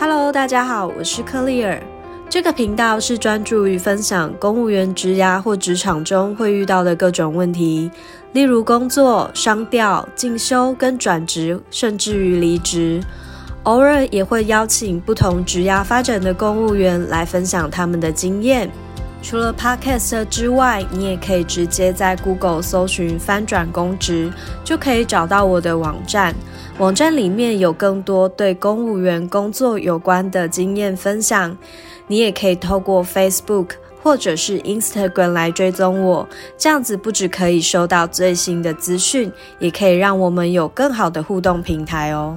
Hello，大家好，我是克利尔。这个频道是专注于分享公务员职涯或职场中会遇到的各种问题，例如工作、商调、进修跟转职，甚至于离职。偶尔也会邀请不同职涯发展的公务员来分享他们的经验。除了 Podcast 之外，你也可以直接在 Google 搜寻“翻转公职”，就可以找到我的网站。网站里面有更多对公务员工作有关的经验分享。你也可以透过 Facebook 或者是 Instagram 来追踪我，这样子不只可以收到最新的资讯，也可以让我们有更好的互动平台哦。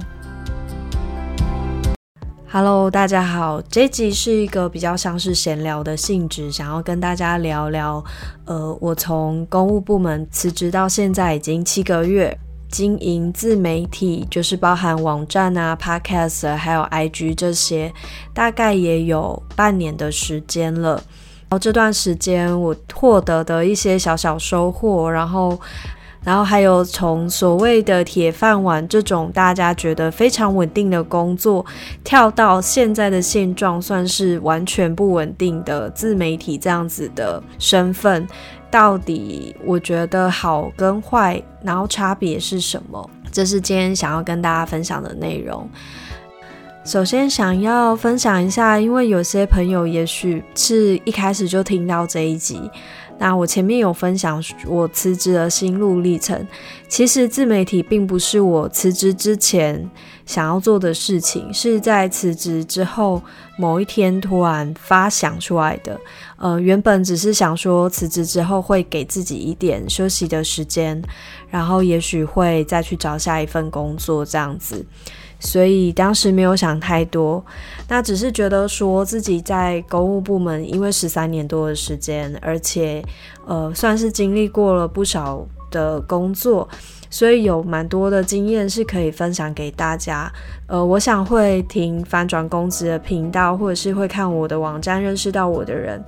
Hello，大家好，这集是一个比较像是闲聊的性质，想要跟大家聊聊，呃，我从公务部门辞职到现在已经七个月，经营自媒体，就是包含网站啊、Podcast 还有 IG 这些，大概也有半年的时间了。然后这段时间我获得的一些小小收获，然后。然后还有从所谓的铁饭碗这种大家觉得非常稳定的工作，跳到现在的现状，算是完全不稳定的自媒体这样子的身份，到底我觉得好跟坏，然后差别是什么？这是今天想要跟大家分享的内容。首先想要分享一下，因为有些朋友也许是一开始就听到这一集。那我前面有分享我辞职的心路历程，其实自媒体并不是我辞职之前想要做的事情，是在辞职之后某一天突然发想出来的。呃，原本只是想说辞职之后会给自己一点休息的时间，然后也许会再去找下一份工作这样子。所以当时没有想太多，那只是觉得说自己在公务部门，因为十三年多的时间，而且呃算是经历过了不少的工作，所以有蛮多的经验是可以分享给大家。呃，我想会听翻转公职的频道，或者是会看我的网站认识到我的人，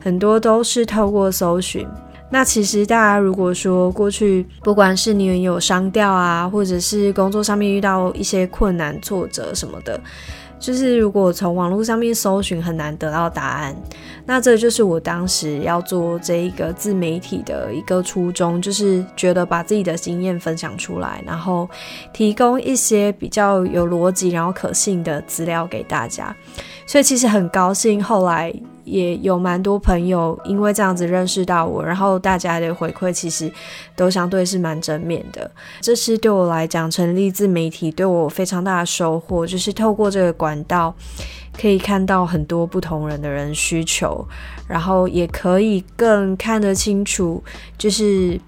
很多都是透过搜寻。那其实大家如果说过去，不管是你有商调啊，或者是工作上面遇到一些困难挫折什么的，就是如果从网络上面搜寻很难得到答案，那这就是我当时要做这一个自媒体的一个初衷，就是觉得把自己的经验分享出来，然后提供一些比较有逻辑然后可信的资料给大家，所以其实很高兴后来。也有蛮多朋友因为这样子认识到我，然后大家的回馈其实都相对是蛮正面的。这是对我来讲成立自媒体对我非常大的收获，就是透过这个管道可以看到很多不同人的人需求，然后也可以更看得清楚，就是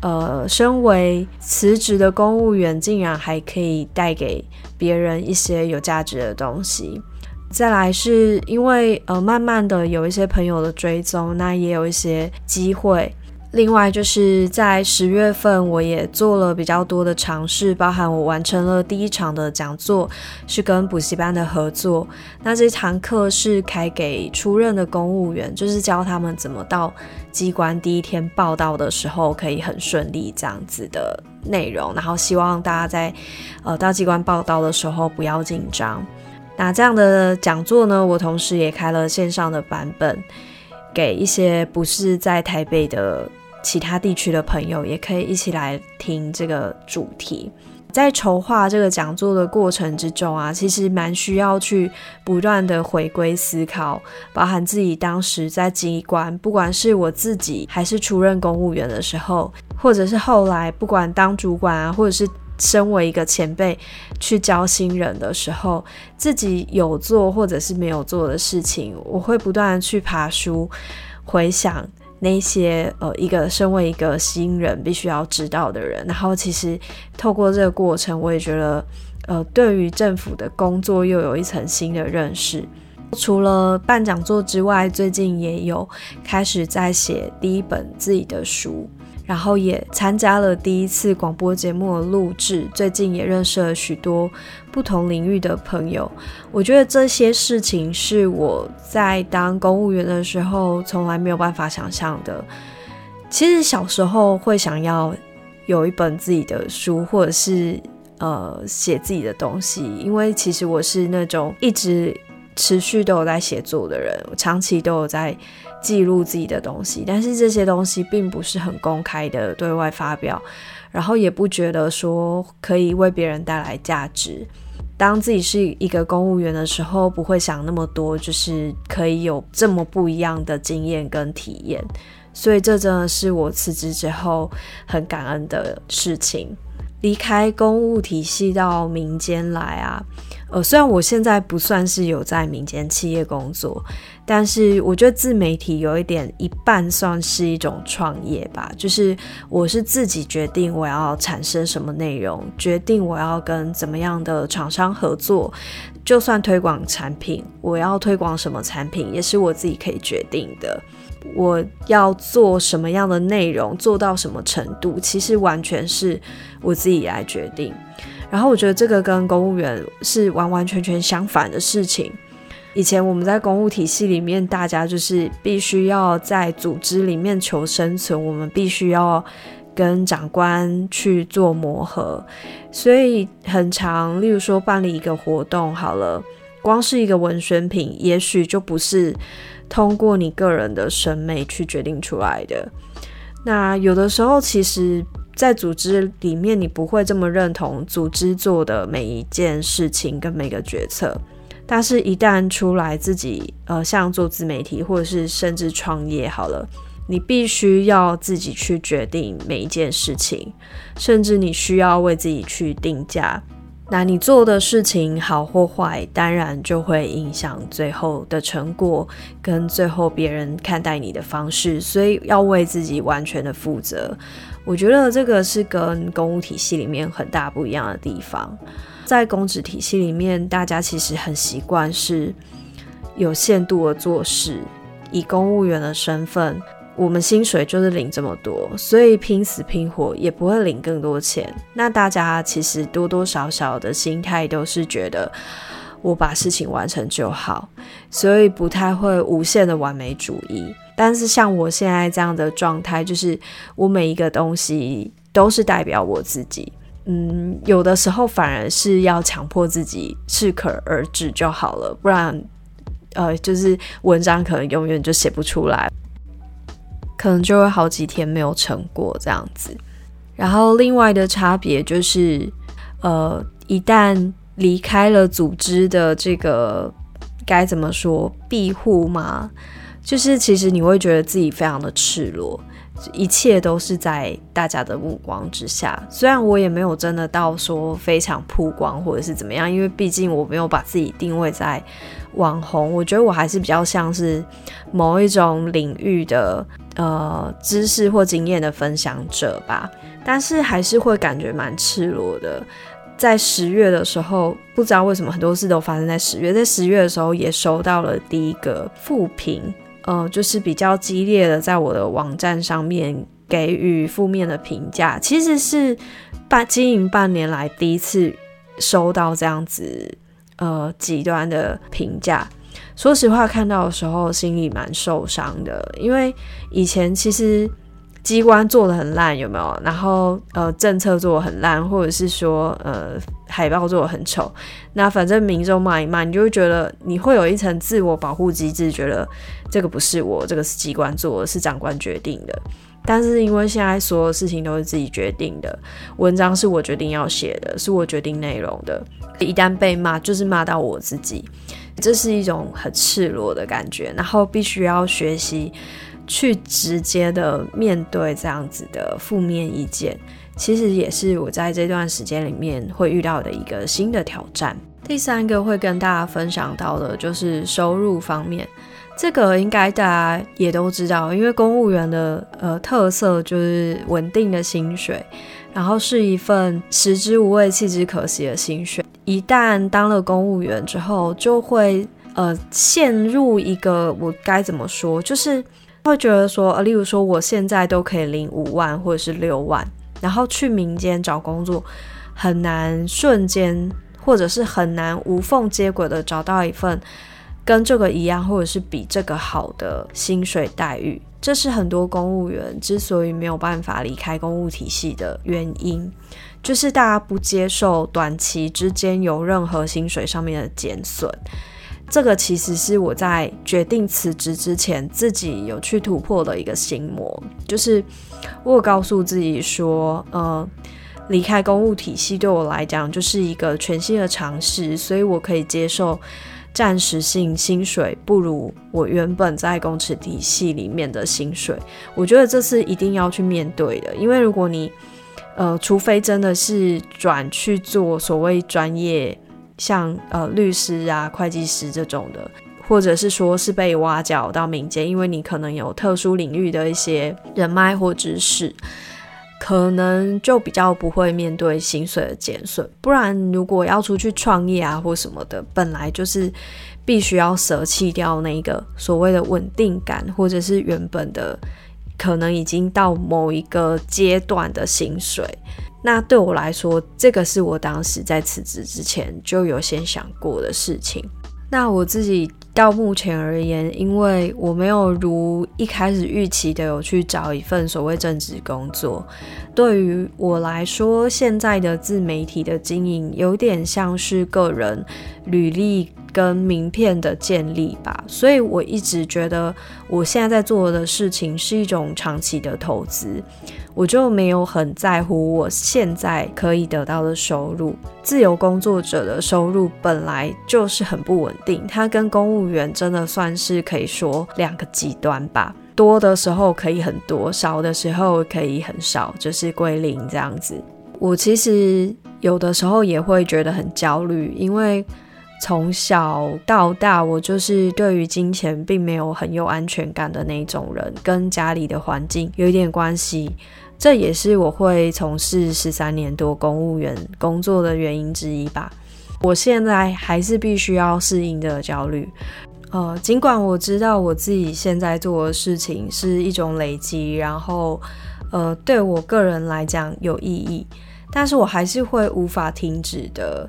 呃，身为辞职的公务员，竟然还可以带给别人一些有价值的东西。再来是因为呃，慢慢的有一些朋友的追踪，那也有一些机会。另外就是在十月份，我也做了比较多的尝试，包含我完成了第一场的讲座，是跟补习班的合作。那这堂课是开给出任的公务员，就是教他们怎么到机关第一天报道的时候可以很顺利这样子的内容。然后希望大家在呃到机关报道的时候不要紧张。那这样的讲座呢，我同时也开了线上的版本，给一些不是在台北的其他地区的朋友，也可以一起来听这个主题。在筹划这个讲座的过程之中啊，其实蛮需要去不断的回归思考，包含自己当时在机关，不管是我自己还是出任公务员的时候，或者是后来不管当主管啊，或者是。身为一个前辈去教新人的时候，自己有做或者是没有做的事情，我会不断的去爬书，回想那些呃一个身为一个新人必须要知道的人。然后其实透过这个过程，我也觉得呃对于政府的工作又有一层新的认识。除了办讲座之外，最近也有开始在写第一本自己的书。然后也参加了第一次广播节目的录制，最近也认识了许多不同领域的朋友。我觉得这些事情是我在当公务员的时候从来没有办法想象的。其实小时候会想要有一本自己的书，或者是呃写自己的东西，因为其实我是那种一直持续都有在写作的人，我长期都有在记录自己的东西，但是这些东西并不是很公开的对外发表，然后也不觉得说可以为别人带来价值。当自己是一个公务员的时候，不会想那么多，就是可以有这么不一样的经验跟体验，所以这真的是我辞职之后很感恩的事情。离开公务体系到民间来啊，呃，虽然我现在不算是有在民间企业工作，但是我觉得自媒体有一点一半算是一种创业吧，就是我是自己决定我要产生什么内容，决定我要跟怎么样的厂商合作，就算推广产品，我要推广什么产品也是我自己可以决定的。我要做什么样的内容，做到什么程度，其实完全是我自己来决定。然后我觉得这个跟公务员是完完全全相反的事情。以前我们在公务体系里面，大家就是必须要在组织里面求生存，我们必须要跟长官去做磨合，所以很长。例如说办理一个活动，好了，光是一个文宣品，也许就不是。通过你个人的审美去决定出来的。那有的时候，其实，在组织里面，你不会这么认同组织做的每一件事情跟每个决策。但是，一旦出来自己，呃，像做自媒体，或者是甚至创业，好了，你必须要自己去决定每一件事情，甚至你需要为自己去定价。那你做的事情好或坏，当然就会影响最后的成果跟最后别人看待你的方式，所以要为自己完全的负责。我觉得这个是跟公务体系里面很大不一样的地方。在公职体系里面，大家其实很习惯是有限度的做事，以公务员的身份。我们薪水就是领这么多，所以拼死拼活也不会领更多钱。那大家其实多多少少的心态都是觉得我把事情完成就好，所以不太会无限的完美主义。但是像我现在这样的状态，就是我每一个东西都是代表我自己。嗯，有的时候反而是要强迫自己适可而止就好了，不然呃，就是文章可能永远就写不出来。可能就会好几天没有成果这样子，然后另外的差别就是，呃，一旦离开了组织的这个该怎么说庇护嘛，就是其实你会觉得自己非常的赤裸。一切都是在大家的目光之下，虽然我也没有真的到说非常曝光或者是怎么样，因为毕竟我没有把自己定位在网红，我觉得我还是比较像是某一种领域的呃知识或经验的分享者吧。但是还是会感觉蛮赤裸的。在十月的时候，不知道为什么很多事都发生在十月，在十月的时候也收到了第一个负评。呃，就是比较激烈的，在我的网站上面给予负面的评价，其实是半经营半年来第一次收到这样子呃极端的评价。说实话，看到的时候心里蛮受伤的，因为以前其实。机关做的很烂，有没有？然后呃，政策做的很烂，或者是说呃，海报做的很丑。那反正民众骂一骂，你就会觉得你会有一层自我保护机制，觉得这个不是我，这个是机关做的，是长官决定的。但是因为现在所有事情都是自己决定的，文章是我决定要写的，是我决定内容的。一旦被骂，就是骂到我自己，这是一种很赤裸的感觉。然后必须要学习。去直接的面对这样子的负面意见，其实也是我在这段时间里面会遇到的一个新的挑战。第三个会跟大家分享到的就是收入方面，这个应该大家也都知道，因为公务员的呃特色就是稳定的薪水，然后是一份食之无味弃之可惜的薪水。一旦当了公务员之后，就会呃陷入一个我该怎么说，就是。会觉得说，呃，例如说，我现在都可以领五万或者是六万，然后去民间找工作，很难瞬间或者是很难无缝接轨的找到一份跟这个一样或者是比这个好的薪水待遇。这是很多公务员之所以没有办法离开公务体系的原因。就是大家不接受短期之间有任何薪水上面的减损。这个其实是我在决定辞职之前自己有去突破的一个心魔，就是我告诉自己说，呃，离开公务体系对我来讲就是一个全新的尝试，所以我可以接受暂时性薪水不如我原本在公职体系里面的薪水。我觉得这是一定要去面对的，因为如果你，呃，除非真的是转去做所谓专业。像呃律师啊、会计师这种的，或者是说是被挖角到民间，因为你可能有特殊领域的一些人脉或知识，可能就比较不会面对薪水的减损。不然，如果要出去创业啊或什么的，本来就是必须要舍弃掉那个所谓的稳定感，或者是原本的可能已经到某一个阶段的薪水。那对我来说，这个是我当时在辞职之前就有先想过的事情。那我自己到目前而言，因为我没有如一开始预期的有去找一份所谓正职工作，对于我来说，现在的自媒体的经营有点像是个人履历跟名片的建立吧。所以我一直觉得，我现在在做的事情是一种长期的投资。我就没有很在乎我现在可以得到的收入。自由工作者的收入本来就是很不稳定，它跟公务员真的算是可以说两个极端吧。多的时候可以很多，少的时候可以很少，就是归零这样子。我其实有的时候也会觉得很焦虑，因为从小到大我就是对于金钱并没有很有安全感的那种人，跟家里的环境有一点关系。这也是我会从事十三年多公务员工作的原因之一吧。我现在还是必须要适应的焦虑，呃，尽管我知道我自己现在做的事情是一种累积，然后呃，对我个人来讲有意义，但是我还是会无法停止的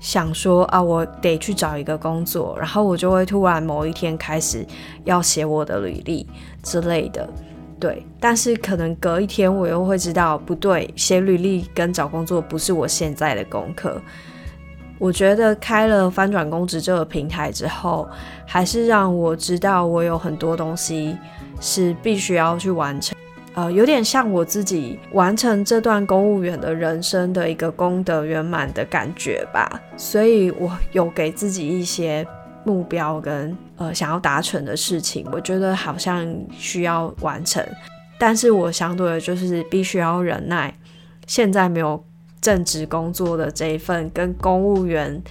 想说啊，我得去找一个工作，然后我就会突然某一天开始要写我的履历之类的。对，但是可能隔一天我又会知道不对，写履历跟找工作不是我现在的功课。我觉得开了翻转公职这个平台之后，还是让我知道我有很多东西是必须要去完成，呃，有点像我自己完成这段公务员的人生的一个功德圆满的感觉吧。所以我有给自己一些。目标跟呃想要达成的事情，我觉得好像需要完成，但是我相对的就是必须要忍耐。现在没有正职工作的这一份，跟公务员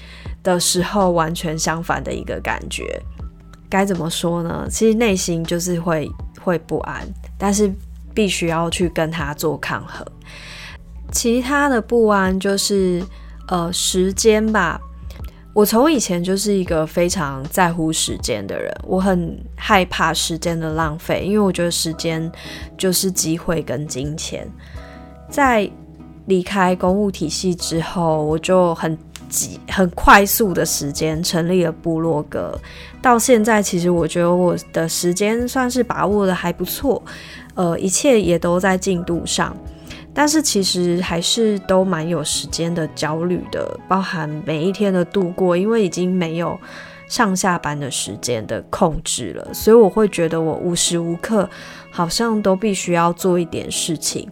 的时候完全相反的一个感觉，该怎么说呢？其实内心就是会会不安，但是必须要去跟他做抗衡。其他的不安就是呃时间吧。我从以前就是一个非常在乎时间的人，我很害怕时间的浪费，因为我觉得时间就是机会跟金钱。在离开公务体系之后，我就很急、很快速的时间成立了部落格，到现在其实我觉得我的时间算是把握的还不错，呃，一切也都在进度上。但是其实还是都蛮有时间的焦虑的，包含每一天的度过，因为已经没有上下班的时间的控制了，所以我会觉得我无时无刻好像都必须要做一点事情。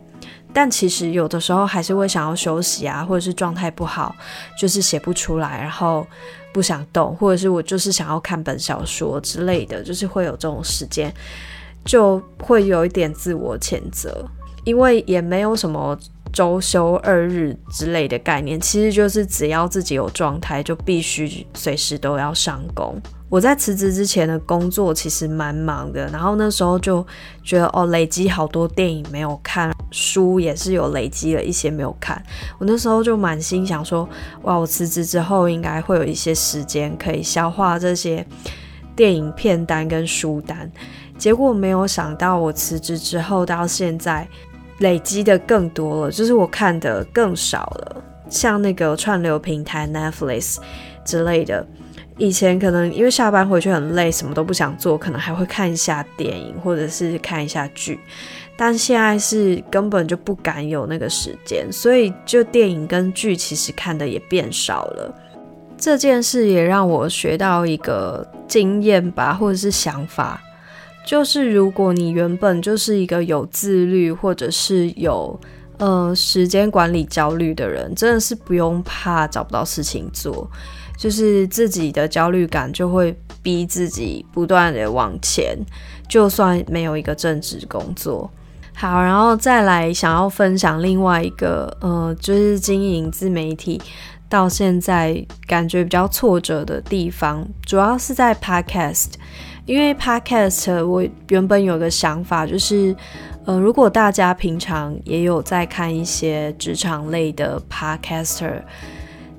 但其实有的时候还是会想要休息啊，或者是状态不好，就是写不出来，然后不想动，或者是我就是想要看本小说之类的，就是会有这种时间，就会有一点自我谴责。因为也没有什么周休二日之类的概念，其实就是只要自己有状态，就必须随时都要上工。我在辞职之前的工作其实蛮忙的，然后那时候就觉得哦，累积好多电影没有看，书也是有累积了一些没有看。我那时候就满心想说，哇，我辞职之后应该会有一些时间可以消化这些电影片单跟书单。结果没有想到，我辞职之后到现在。累积的更多了，就是我看的更少了。像那个串流平台 Netflix 之类的，以前可能因为下班回去很累，什么都不想做，可能还会看一下电影或者是看一下剧。但现在是根本就不敢有那个时间，所以就电影跟剧其实看的也变少了。这件事也让我学到一个经验吧，或者是想法，就是如果你原本就是一个有自律或者是有呃时间管理焦虑的人，真的是不用怕找不到事情做。就是自己的焦虑感就会逼自己不断的往前，就算没有一个正职工作。好，然后再来想要分享另外一个，呃，就是经营自媒体到现在感觉比较挫折的地方，主要是在 Podcast，因为 Podcast 我原本有个想法，就是，呃，如果大家平常也有在看一些职场类的 Podcaster。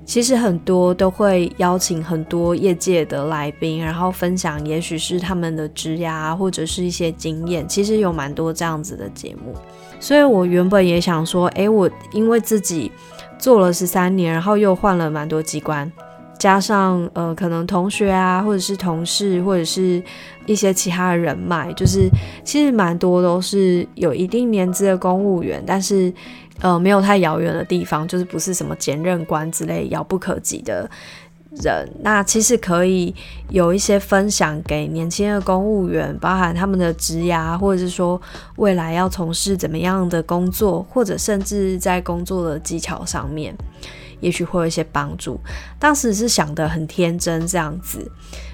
其实很多都会邀请很多业界的来宾，然后分享，也许是他们的职涯或者是一些经验。其实有蛮多这样子的节目，所以我原本也想说，诶，我因为自己做了十三年，然后又换了蛮多机关，加上呃，可能同学啊，或者是同事，或者是一些其他的人脉，就是其实蛮多都是有一定年资的公务员，但是。呃，没有太遥远的地方，就是不是什么兼任官之类遥不可及的人。那其实可以有一些分享给年轻的公务员，包含他们的职涯，或者是说未来要从事怎么样的工作，或者甚至在工作的技巧上面，也许会有一些帮助。当时是想的很天真这样子，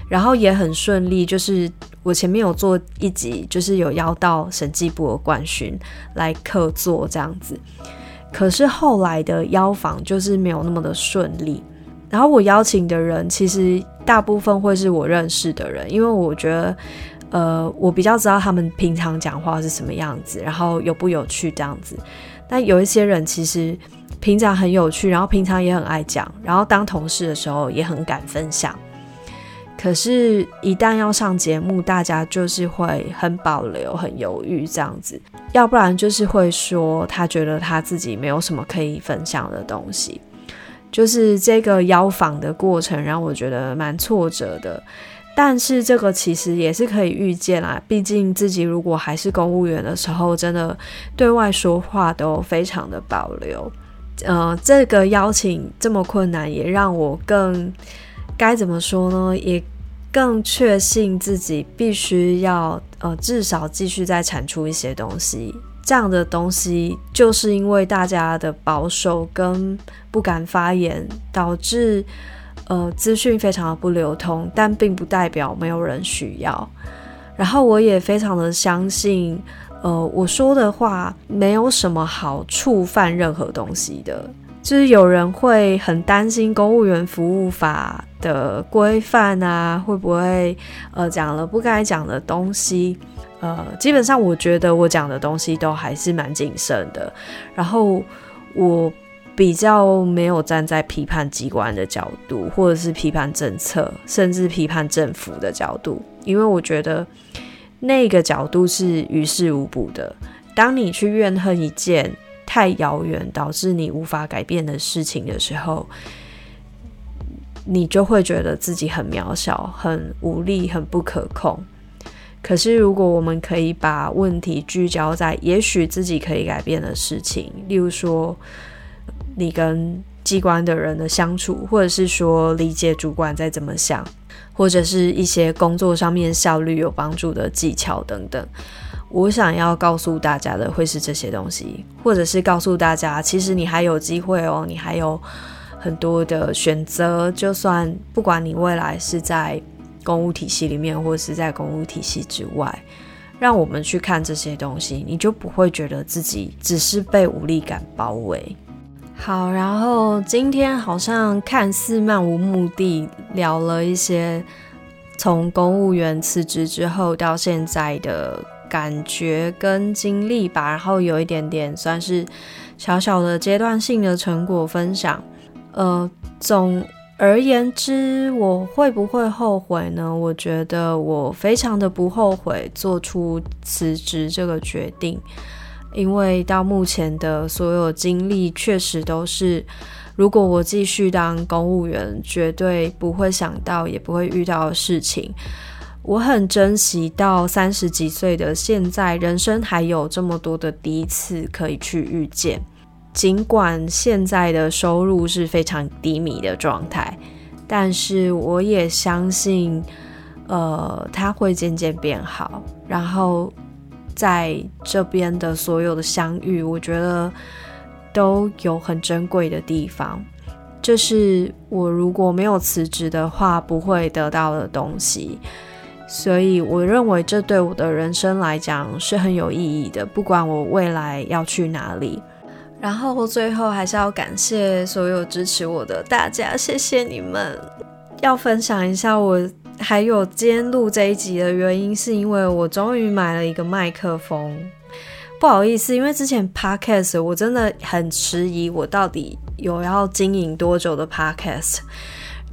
然后也很顺利，就是我前面有做一集，就是有邀到审计部的冠勋来客座这样子。可是后来的邀访就是没有那么的顺利，然后我邀请的人其实大部分会是我认识的人，因为我觉得，呃，我比较知道他们平常讲话是什么样子，然后有不有趣这样子。但有一些人其实平常很有趣，然后平常也很爱讲，然后当同事的时候也很敢分享。可是，一旦要上节目，大家就是会很保留、很犹豫这样子，要不然就是会说他觉得他自己没有什么可以分享的东西。就是这个邀访的过程让我觉得蛮挫折的，但是这个其实也是可以预见啦。毕竟自己如果还是公务员的时候，真的对外说话都非常的保留。呃，这个邀请这么困难，也让我更该怎么说呢？也更确信自己必须要呃，至少继续再产出一些东西。这样的东西，就是因为大家的保守跟不敢发言，导致呃资讯非常的不流通。但并不代表没有人需要。然后我也非常的相信，呃，我说的话没有什么好触犯任何东西的。就是有人会很担心公务员服务法的规范啊，会不会呃讲了不该讲的东西？呃，基本上我觉得我讲的东西都还是蛮谨慎的。然后我比较没有站在批判机关的角度，或者是批判政策，甚至批判政府的角度，因为我觉得那个角度是于事无补的。当你去怨恨一件。太遥远，导致你无法改变的事情的时候，你就会觉得自己很渺小、很无力、很不可控。可是，如果我们可以把问题聚焦在也许自己可以改变的事情，例如说你跟机关的人的相处，或者是说理解主管在怎么想，或者是一些工作上面效率有帮助的技巧等等。我想要告诉大家的会是这些东西，或者是告诉大家，其实你还有机会哦，你还有很多的选择。就算不管你未来是在公务体系里面，或者是在公务体系之外，让我们去看这些东西，你就不会觉得自己只是被无力感包围。好，然后今天好像看似漫无目的聊了一些从公务员辞职之后到现在的。感觉跟经历吧，然后有一点点算是小小的阶段性的成果分享。呃，总而言之，我会不会后悔呢？我觉得我非常的不后悔做出辞职这个决定，因为到目前的所有经历确实都是如果我继续当公务员，绝对不会想到，也不会遇到的事情。我很珍惜到三十几岁的现在，人生还有这么多的第一次可以去遇见。尽管现在的收入是非常低迷的状态，但是我也相信，呃，它会渐渐变好。然后在这边的所有的相遇，我觉得都有很珍贵的地方。这是我如果没有辞职的话，不会得到的东西。所以我认为这对我的人生来讲是很有意义的，不管我未来要去哪里。然后最后还是要感谢所有支持我的大家，谢谢你们。要分享一下我还有今天录这一集的原因，是因为我终于买了一个麦克风。不好意思，因为之前 podcast 我真的很迟疑，我到底有要经营多久的 podcast。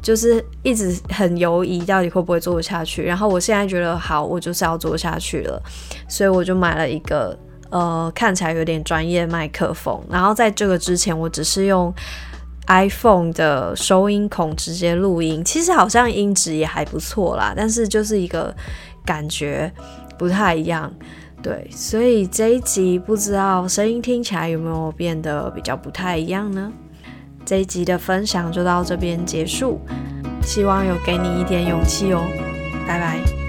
就是一直很犹疑，到底会不会做下去。然后我现在觉得好，我就是要做下去了，所以我就买了一个呃看起来有点专业麦克风。然后在这个之前，我只是用 iPhone 的收音孔直接录音，其实好像音质也还不错啦，但是就是一个感觉不太一样。对，所以这一集不知道声音听起来有没有变得比较不太一样呢？这一集的分享就到这边结束，希望有给你一点勇气哦，拜拜。